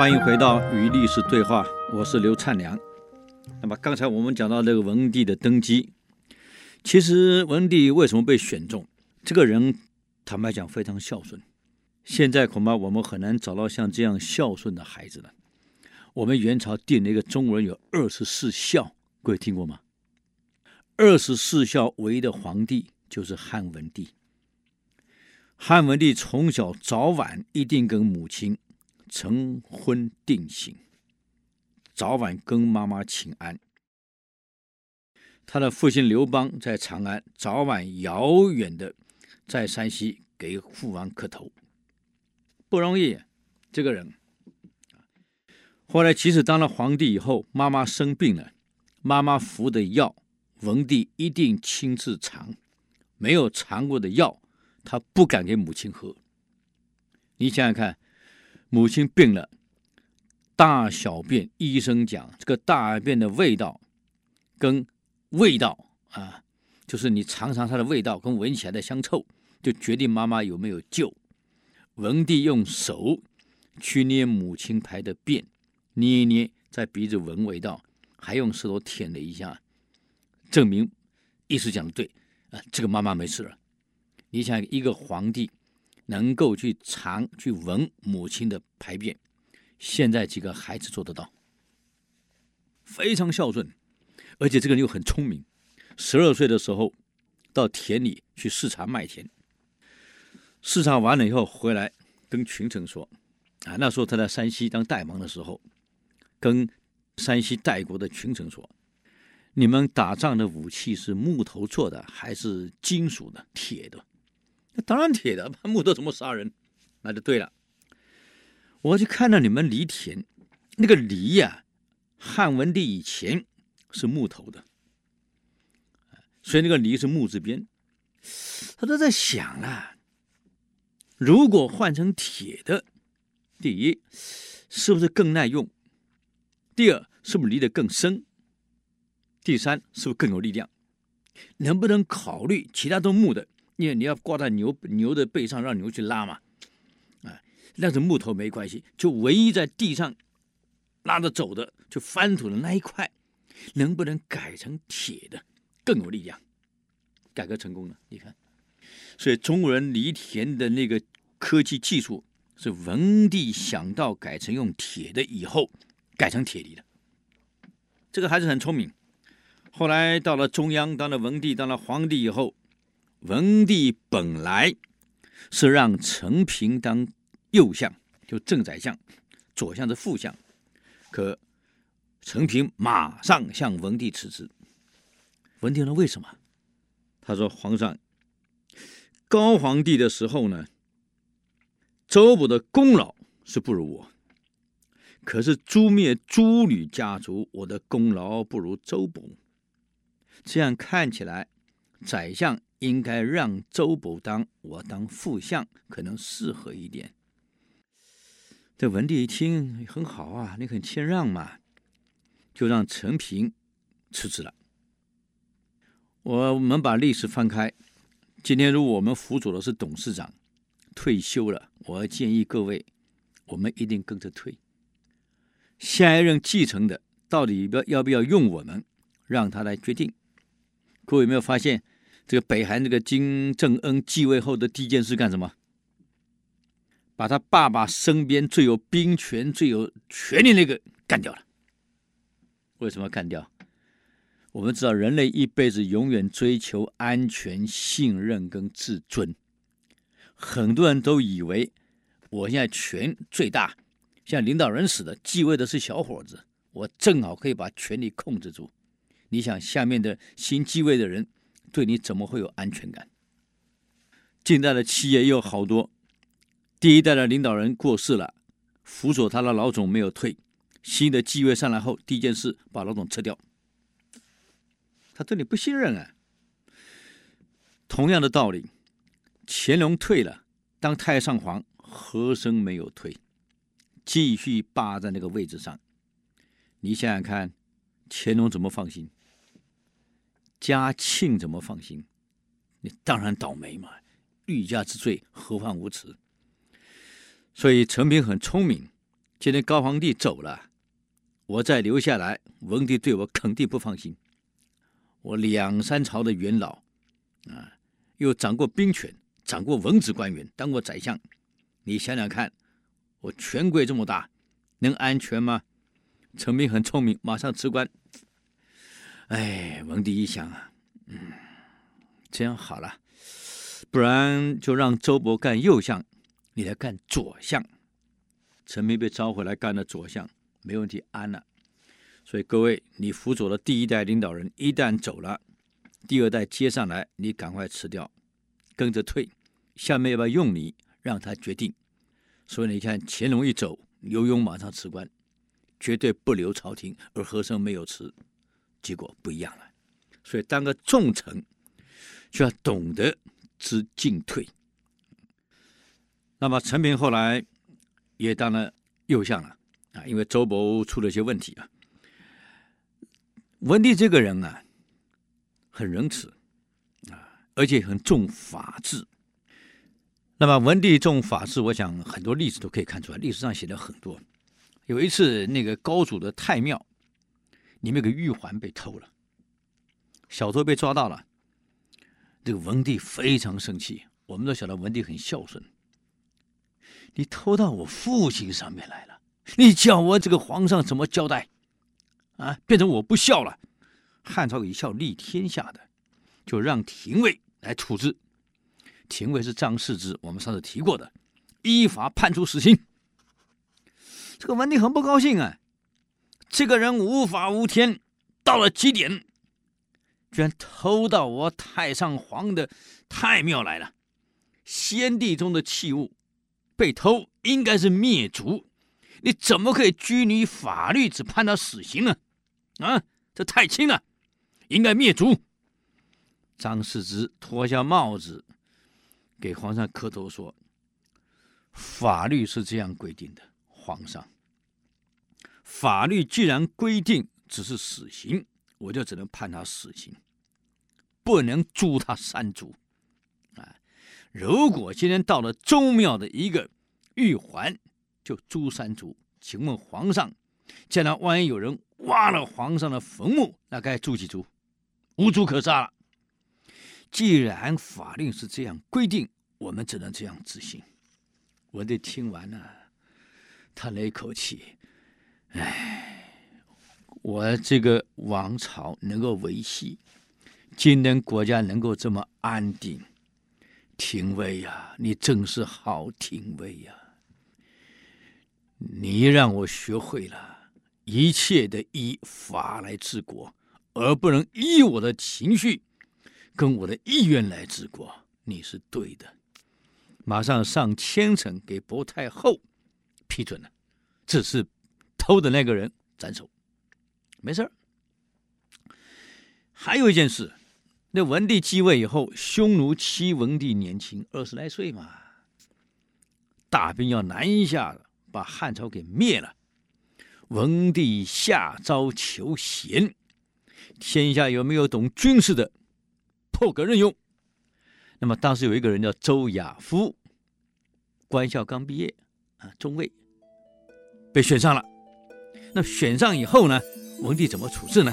欢迎回到与历史对话，我是刘灿良。那么刚才我们讲到这个文帝的登基，其实文帝为什么被选中？这个人坦白讲非常孝顺。现在恐怕我们很难找到像这样孝顺的孩子了。我们元朝定了一个中文有二十四孝，各位听过吗？二十四孝唯一的皇帝就是汉文帝。汉文帝从小早晚一定跟母亲成婚定亲，早晚跟妈妈请安。他的父亲刘邦在长安，早晚遥远的在山西给父王磕头，不容易。这个人，后来即使当了皇帝以后，妈妈生病了，妈妈服的药，文帝一定亲自尝，没有尝过的药。他不敢给母亲喝。你想想看，母亲病了，大小便，医生讲这个大便的味道，跟味道啊，就是你尝尝它的味道跟闻起来的香臭，就决定妈妈有没有救。文帝用手去捏母亲排的便，捏一捏，在鼻子闻味道，还用舌头舔了一下，证明医师讲的对啊，这个妈妈没事了。你想一个皇帝能够去尝去闻母亲的排便，现在几个孩子做得到，非常孝顺，而且这个人又很聪明。十二岁的时候到田里去视察麦田，视察完了以后回来跟群臣说：“啊，那时候他在山西当代王的时候，跟山西代国的群臣说，你们打仗的武器是木头做的还是金属的、铁的？”当然铁的，木头怎么杀人？那就对了。我就看到你们犁田，那个犁呀、汉文帝以前是木头的，所以那个犁是木字边。他都在想啊，如果换成铁的，第一是不是更耐用？第二是不是犁得更深？第三是不是更有力量？能不能考虑其他都木的？因为你要挂在牛牛的背上，让牛去拉嘛，啊，那是木头没关系，就唯一在地上拉着走的，就翻土的那一块，能不能改成铁的，更有力量？改革成功了，你看，所以中国人犁田的那个科技技术是文帝想到改成用铁的以后，改成铁犁的。这个还是很聪明。后来到了中央，当了文帝，当了皇帝以后。文帝本来是让陈平当右相，就正宰相，左相是副相。可陈平马上向文帝辞职。文帝问为什么？他说：“皇上，高皇帝的时候呢，周勃的功劳是不如我；可是诛灭诸吕家族，我的功劳不如周勃。这样看起来，宰相。”应该让周勃当，我当副相，可能适合一点。这文帝一听很好啊，你很谦让嘛，就让陈平辞职了。我们把历史翻开，今天如果我们辅佐的是董事长退休了，我建议各位，我们一定跟着退。下一任继承的到底要要不要用我们，让他来决定。各位有没有发现？这个北韩这个金正恩继位后的第一件事干什么？把他爸爸身边最有兵权、最有权力那个干掉了。为什么干掉？我们知道，人类一辈子永远追求安全、信任跟自尊。很多人都以为我现在权最大，像领导人似的，继位的是小伙子，我正好可以把权力控制住。你想，下面的新继位的人？对你怎么会有安全感？近代的企业也有好多，第一代的领导人过世了，辅佐他的老总没有退，新的继位上来后，第一件事把老总撤掉，他对你不信任啊。同样的道理，乾隆退了，当太上皇，和珅没有退，继续霸在那个位置上，你想想看，乾隆怎么放心？嘉庆怎么放心？你当然倒霉嘛！欲加之罪，何患无辞？所以陈平很聪明，今天高皇帝走了，我再留下来，文帝对我肯定不放心。我两三朝的元老，啊，又掌过兵权，掌过文职官员，当过宰相。你想想看，我权贵这么大，能安全吗？陈平很聪明，马上辞官。哎，文帝一想啊，嗯，这样好了，不然就让周勃干右相，你来干左相。陈平被召回来干了左相，没问题，安了。所以各位，你辅佐的第一代领导人一旦走了，第二代接上来，你赶快辞掉，跟着退。下面要不要用你，让他决定。所以你看，乾隆一走，刘墉马上辞官，绝对不留朝廷，而和珅没有辞，结果不一样了。所以当个重臣，就要懂得知进退。那么陈平后来。也当了右相了啊，因为周勃出了一些问题啊。文帝这个人啊，很仁慈啊，而且很重法治。那么文帝重法治，我想很多例子都可以看出来，历史上写的很多。有一次，那个高祖的太庙里面有个玉环被偷了，小偷被抓到了，这个文帝非常生气。我们都晓得文帝很孝顺。你偷到我父亲上面来了，你叫我这个皇上怎么交代？啊，变成我不孝了。汉朝以孝立天下的，就让廷尉来处置。廷尉是张释之，我们上次提过的，依法判处死刑。这个文帝很不高兴啊，这个人无法无天，到了极点，居然偷到我太上皇的太庙来了，先帝中的器物。被偷应该是灭族，你怎么可以拘泥于法律，只判他死刑呢？啊，这太轻了，应该灭族。张释之脱下帽子，给皇上磕头说：“法律是这样规定的，皇上。法律既然规定只是死刑，我就只能判他死刑，不能诛他三族。”啊如果今天到了宗庙的一个玉环，就诛三族，请问皇上，将来万一有人挖了皇上的坟墓，那该诛几族？无族可杀了。既然法律是这样规定，我们只能这样执行。文帝听完了，叹了一口气：“哎，我这个王朝能够维系，今天国家能够这么安定。”廷尉呀，你真是好廷尉呀！你让我学会了一切的依法来治国，而不能依我的情绪跟我的意愿来治国，你是对的。马上上千层给薄太后批准了，这是偷的那个人斩首，没事儿。还有一件事。那文帝继位以后，匈奴欺文帝年轻，二十来岁嘛，大兵要南下了，把汉朝给灭了。文帝下诏求贤，天下有没有懂军事的，破格任用。那么当时有一个人叫周亚夫，官校刚毕业啊，中尉，被选上了。那选上以后呢，文帝怎么处置呢？